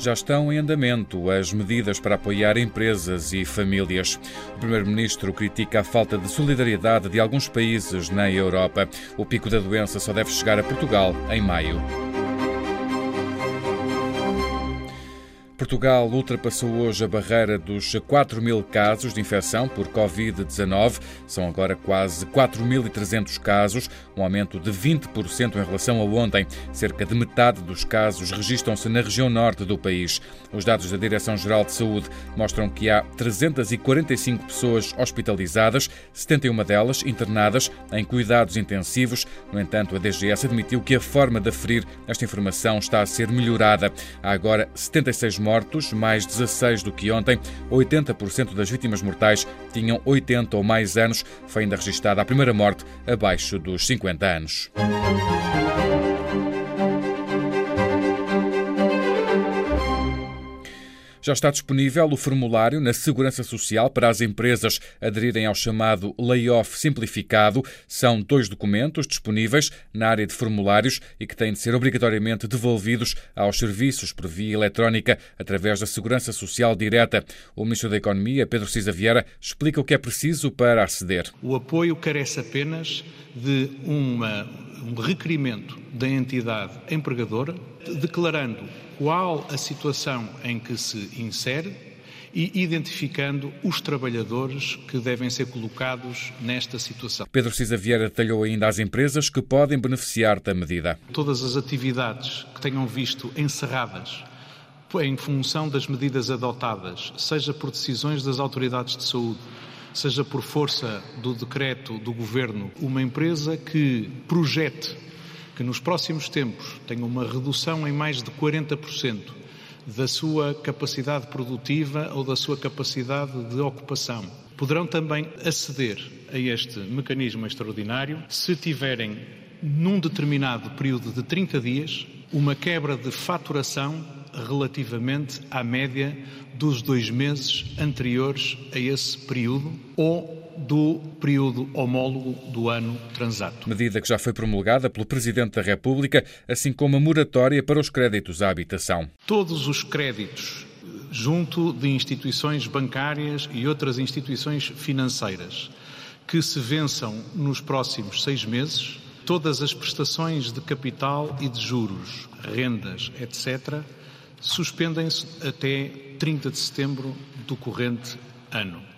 Já estão em andamento as medidas para apoiar empresas e famílias. O Primeiro-Ministro critica a falta de solidariedade de alguns países na Europa. O pico da doença só deve chegar a Portugal em maio. Portugal ultrapassou hoje a barreira dos 4 mil casos de infecção por Covid-19. São agora quase 4.300 casos, um aumento de 20% em relação a ontem. Cerca de metade dos casos registram-se na região norte do país. Os dados da Direção-Geral de Saúde mostram que há 345 pessoas hospitalizadas, 71 delas internadas em cuidados intensivos. No entanto, a DGS admitiu que a forma de aferir esta informação está a ser melhorada. Há agora 76 mortes mortos, mais 16 do que ontem. 80% das vítimas mortais tinham 80 ou mais anos. Foi ainda registada a primeira morte abaixo dos 50 anos. Já está disponível o formulário na Segurança Social para as empresas aderirem ao chamado layoff simplificado. São dois documentos disponíveis na área de formulários e que têm de ser obrigatoriamente devolvidos aos serviços por via eletrónica através da Segurança Social Direta. O Ministro da Economia, Pedro Cisa Vieira, explica o que é preciso para aceder. O apoio carece apenas de uma, um requerimento da entidade empregadora declarando qual a situação em que se insere e identificando os trabalhadores que devem ser colocados nesta situação. Pedro Cisa Vieira detalhou ainda as empresas que podem beneficiar da medida. Todas as atividades que tenham visto encerradas em função das medidas adotadas, seja por decisões das autoridades de saúde, seja por força do decreto do governo, uma empresa que projete que nos próximos tempos tenha uma redução em mais de 40% da sua capacidade produtiva ou da sua capacidade de ocupação. Poderão também aceder a este mecanismo extraordinário se tiverem, num determinado período de 30 dias, uma quebra de faturação relativamente à média dos dois meses anteriores a esse período ou do período homólogo do ano transato. Medida que já foi promulgada pelo Presidente da República, assim como a moratória para os créditos à habitação. Todos os créditos junto de instituições bancárias e outras instituições financeiras que se vençam nos próximos seis meses, todas as prestações de capital e de juros, rendas, etc., suspendem-se até 30 de setembro do corrente ano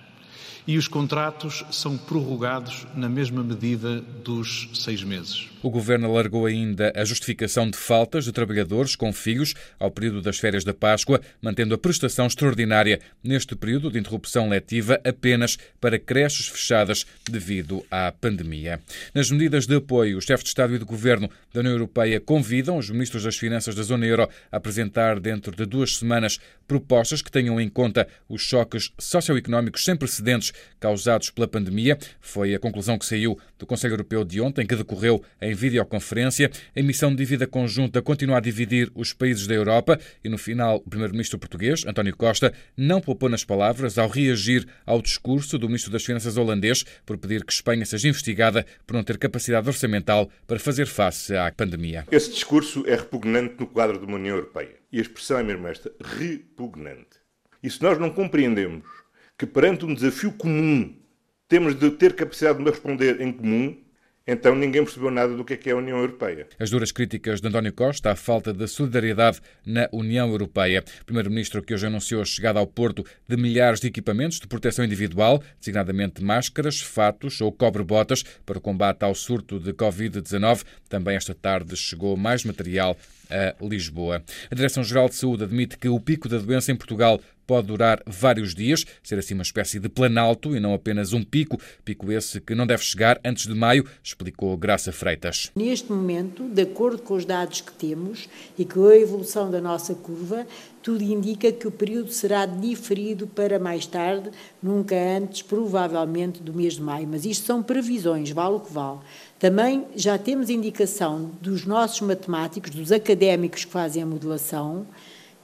e os contratos são prorrogados na mesma medida dos seis meses. O Governo alargou ainda a justificação de faltas de trabalhadores com filhos ao período das férias da Páscoa, mantendo a prestação extraordinária neste período de interrupção letiva apenas para creches fechadas devido à pandemia. Nas medidas de apoio, os chefes de Estado e de Governo da União Europeia convidam os ministros das Finanças da Zona Euro a apresentar dentro de duas semanas propostas que tenham em conta os choques socioeconómicos sem precedentes causados pela pandemia. Foi a conclusão que saiu do Conselho Europeu de ontem, que decorreu em videoconferência. A emissão de dívida conjunta continua a dividir os países da Europa e, no final, o primeiro-ministro português, António Costa, não poupou nas palavras ao reagir ao discurso do ministro das Finanças holandês por pedir que Espanha seja investigada por não ter capacidade orçamental para fazer face à pandemia. Esse discurso é repugnante no quadro de uma União Europeia. E a expressão é mesmo esta: repugnante. E se nós não compreendemos que perante um desafio comum temos de ter capacidade de responder em comum, então ninguém percebeu nada do que é, que é a União Europeia. As duras críticas de António Costa à falta de solidariedade na União Europeia. Primeiro-ministro que hoje anunciou a chegada ao Porto de milhares de equipamentos de proteção individual, designadamente máscaras, fatos ou cobre-botas para o combate ao surto de Covid-19. Também esta tarde chegou mais material a Lisboa. A Direção-Geral de Saúde admite que o pico da doença em Portugal pode durar vários dias, ser assim uma espécie de planalto e não apenas um pico, pico esse que não deve chegar antes de maio, explicou Graça Freitas. Neste momento, de acordo com os dados que temos e com a evolução da nossa curva, tudo indica que o período será diferido para mais tarde, nunca antes, provavelmente, do mês de maio. Mas isto são previsões, vale o que vale. Também já temos indicação dos nossos matemáticos, dos académicos que fazem a modelação,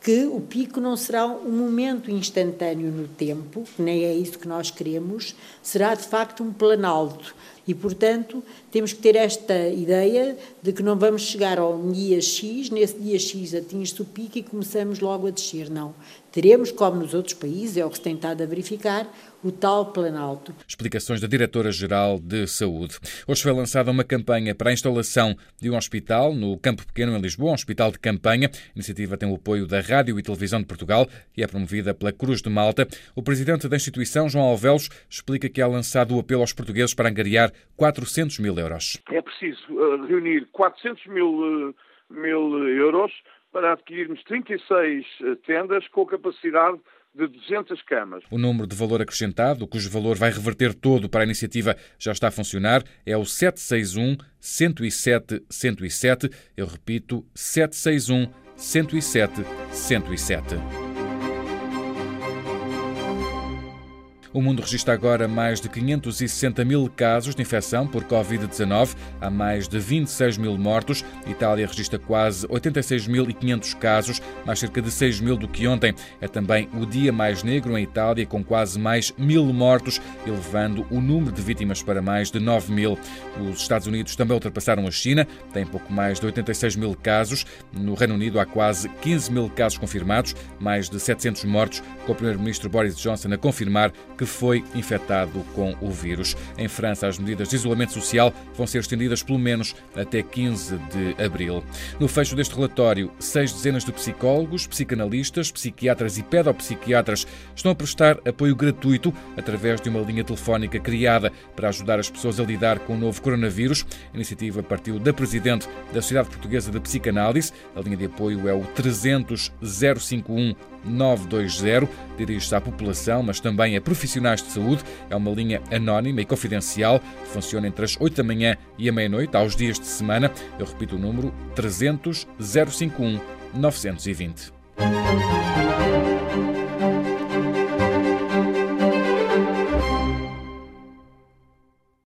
que o pico não será um momento instantâneo no tempo, nem é isso que nós queremos, será de facto um planalto. E, portanto, temos que ter esta ideia de que não vamos chegar ao dia X, nesse dia X atinge-se o pico e começamos logo a descer. Não. Teremos, como nos outros países, é o que se tem estado a verificar, o tal Planalto. Explicações da Diretora-Geral de Saúde. Hoje foi lançada uma campanha para a instalação de um hospital no Campo Pequeno, em Lisboa, um hospital de campanha. A iniciativa tem o apoio da Rádio e Televisão de Portugal e é promovida pela Cruz de Malta. O presidente da instituição, João Alvelos, explica que é lançado o apelo aos portugueses para angariar 400 mil euros. É preciso uh, reunir 400 mil, uh, mil euros para adquirirmos 36 uh, tendas com capacidade de 200 camas. O número de valor acrescentado, cujo valor vai reverter todo para a iniciativa, já está a funcionar, é o 761 107 107. Eu repito, 761 107 107. O mundo registra agora mais de 560 mil casos de infecção por Covid-19. Há mais de 26 mil mortos. Itália registra quase 86.500 casos, mais cerca de 6 mil do que ontem. É também o dia mais negro em Itália, com quase mais mil mortos, elevando o número de vítimas para mais de 9 mil. Os Estados Unidos também ultrapassaram a China, tem pouco mais de 86 mil casos. No Reino Unido há quase 15 mil casos confirmados, mais de 700 mortos, com o primeiro-ministro Boris Johnson a confirmar que foi infectado com o vírus. Em França, as medidas de isolamento social vão ser estendidas pelo menos até 15 de abril. No fecho deste relatório, seis dezenas de psicólogos, psicanalistas, psiquiatras e pedopsiquiatras estão a prestar apoio gratuito através de uma linha telefónica criada para ajudar as pessoas a lidar com o novo coronavírus. A iniciativa partiu da presidente da Sociedade Portuguesa de Psicanálise. A linha de apoio é o 300 051 920. Dirige-se à população, mas também a profissionais de saúde. É uma linha anónima e confidencial. Funciona entre as 8 da manhã e a meia-noite, aos dias de semana. Eu repito o número: 300 051 920.